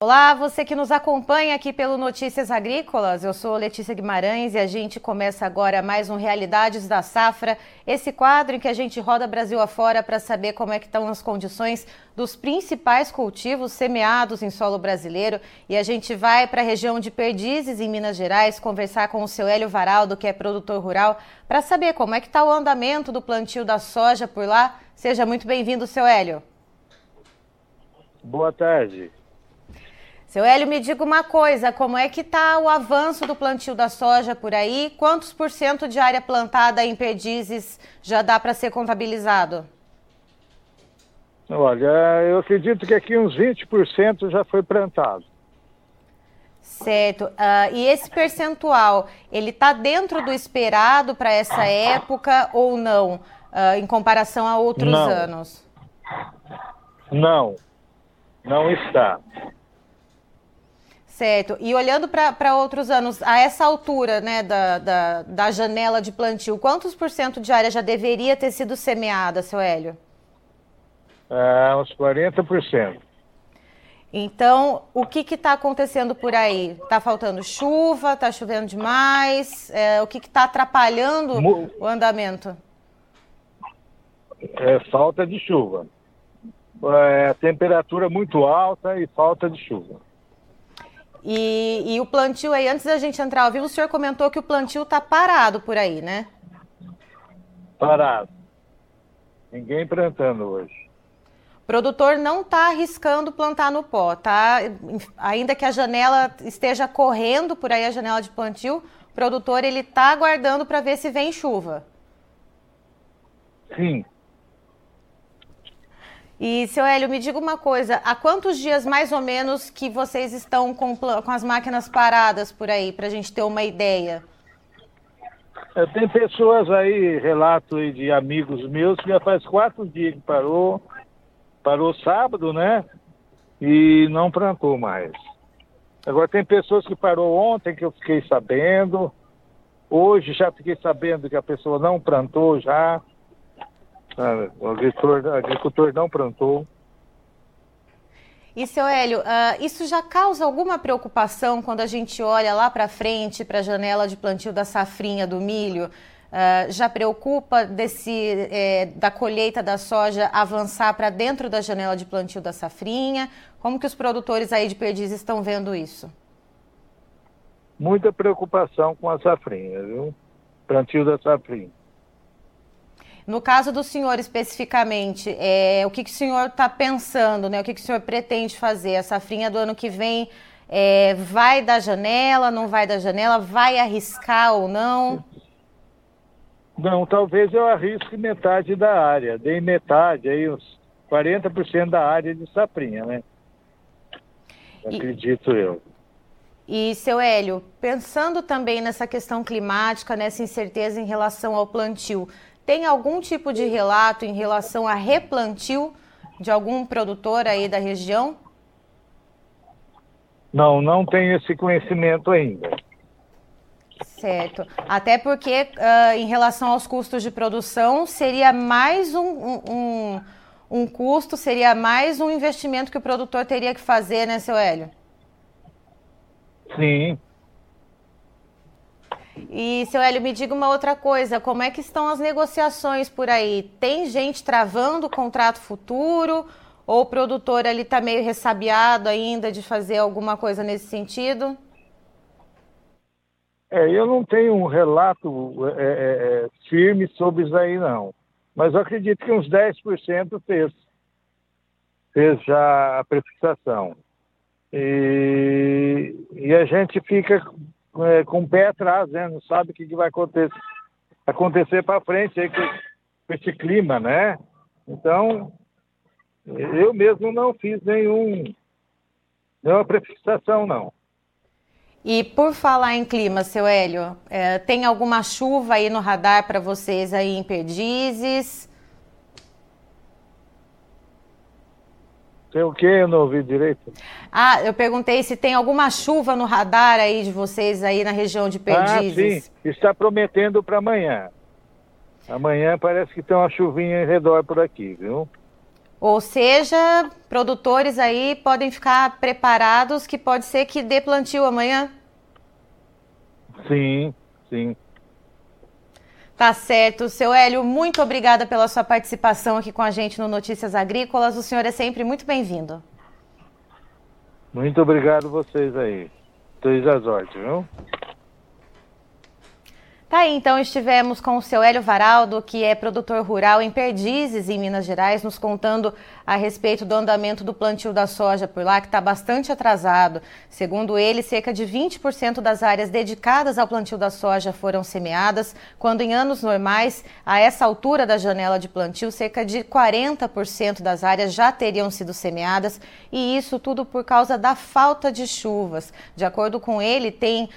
Olá, você que nos acompanha aqui pelo Notícias Agrícolas. Eu sou Letícia Guimarães e a gente começa agora mais um Realidades da Safra, esse quadro em que a gente roda Brasil afora para saber como é que estão as condições dos principais cultivos semeados em solo brasileiro. E a gente vai para a região de Perdizes, em Minas Gerais, conversar com o seu Hélio Varaldo, que é produtor rural, para saber como é que está o andamento do plantio da soja por lá. Seja muito bem-vindo, seu Hélio. Boa tarde. Seu Hélio, me diga uma coisa, como é que está o avanço do plantio da soja por aí? Quantos por cento de área plantada em perdizes já dá para ser contabilizado? Olha, eu acredito que aqui uns 20% já foi plantado. Certo. Uh, e esse percentual, ele está dentro do esperado para essa época ou não, uh, em comparação a outros não. anos? Não, não está. Certo. E olhando para outros anos, a essa altura né, da, da, da, janela de plantio, quantos por cento de área já deveria ter sido semeada, seu Hélio? É, uns 40%. Então, o que está acontecendo por aí? Está faltando chuva? Está chovendo demais? É, o que está atrapalhando Mo... o andamento? É falta de chuva. É, temperatura muito alta e falta de chuva. E, e, o plantio aí, antes da gente entrar ao vivo, o senhor comentou que o plantio está parado por aí, né? Parado. Ninguém plantando hoje. O produtor não está arriscando plantar no pó, tá? Ainda que a janela esteja correndo por aí, a janela de plantio, o produtor ele está aguardando para ver se vem chuva. Sim, e, seu Hélio, me diga uma coisa: há quantos dias mais ou menos que vocês estão com, com as máquinas paradas por aí, para a gente ter uma ideia? É, tem pessoas aí, relato aí de amigos meus, que já faz quatro dias que parou, parou sábado, né? E não plantou mais. Agora tem pessoas que parou ontem, que eu fiquei sabendo. Hoje já fiquei sabendo que a pessoa não plantou já. O agricultor, o agricultor não plantou. E, seu Hélio, uh, isso já causa alguma preocupação quando a gente olha lá para frente, para a janela de plantio da safrinha do milho? Uh, já preocupa desse, é, da colheita da soja avançar para dentro da janela de plantio da safrinha? Como que os produtores aí de perdiz estão vendo isso? Muita preocupação com a safrinha, viu? Plantio da safrinha. No caso do senhor especificamente, é, o que, que o senhor está pensando, né? O que, que o senhor pretende fazer? A safrinha do ano que vem é, vai da janela, não vai da janela, vai arriscar ou não? Não, talvez eu arrisque metade da área, dei metade, aí uns 40% da área de safrinha, né? Acredito e... eu. E, seu Hélio, pensando também nessa questão climática, nessa incerteza em relação ao plantio, tem algum tipo de relato em relação a replantio de algum produtor aí da região? Não, não tenho esse conhecimento ainda. Certo. Até porque, uh, em relação aos custos de produção, seria mais um, um, um custo, seria mais um investimento que o produtor teria que fazer, né, seu Hélio? Sim. E, seu Hélio, me diga uma outra coisa: como é que estão as negociações por aí? Tem gente travando o contrato futuro? Ou o produtor ali está meio ressabiado ainda de fazer alguma coisa nesse sentido? É, eu não tenho um relato é, é, é firme sobre isso aí, não. Mas eu acredito que uns 10% fez, fez já a prefixação. E, e a gente fica é, com o pé atrás, né? Não sabe o que, que vai acontecer, acontecer para frente aí com, com esse clima, né? Então, eu mesmo não fiz nenhum, nenhuma prefixação, não. E por falar em clima, seu Hélio, é, tem alguma chuva aí no radar para vocês aí em Perdizes? Tem o quê? Eu não ouvi direito. Ah, eu perguntei se tem alguma chuva no radar aí de vocês aí na região de Perdizes. Ah, sim. Está prometendo para amanhã. Amanhã parece que tem uma chuvinha em redor por aqui, viu? Ou seja, produtores aí podem ficar preparados que pode ser que dê plantio amanhã? Sim, sim. Tá certo. Seu Hélio, muito obrigada pela sua participação aqui com a gente no Notícias Agrícolas. O senhor é sempre muito bem-vindo. Muito obrigado vocês aí. Três às ordens, viu? Aí, então estivemos com o seu Hélio Varaldo, que é produtor rural em Perdizes, em Minas Gerais, nos contando a respeito do andamento do plantio da soja por lá, que está bastante atrasado. Segundo ele, cerca de 20% das áreas dedicadas ao plantio da soja foram semeadas, quando em anos normais, a essa altura da janela de plantio, cerca de 40% das áreas já teriam sido semeadas, e isso tudo por causa da falta de chuvas. De acordo com ele, tem uh,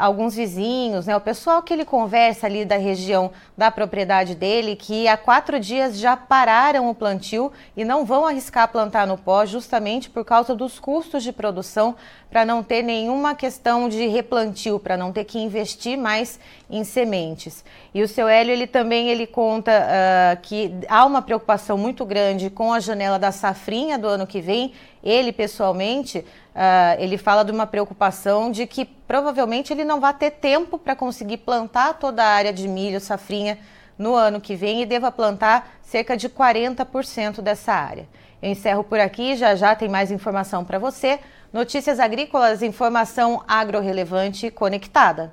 alguns vizinhos, né, o pessoal que ele conversa ali da região da propriedade dele que há quatro dias já pararam o plantio e não vão arriscar plantar no pó justamente por causa dos custos de produção para não ter nenhuma questão de replantio, para não ter que investir mais em sementes. E o seu Hélio ele também ele conta uh, que há uma preocupação muito grande com a janela da safrinha do ano que vem. Ele pessoalmente uh, ele fala de uma preocupação de que provavelmente ele não vai ter tempo para conseguir plantar toda a área de milho safrinha no ano que vem e deva plantar cerca de 40% dessa área. Eu encerro por aqui, já já tem mais informação para você. Notícias agrícolas, informação agro-relevante conectada.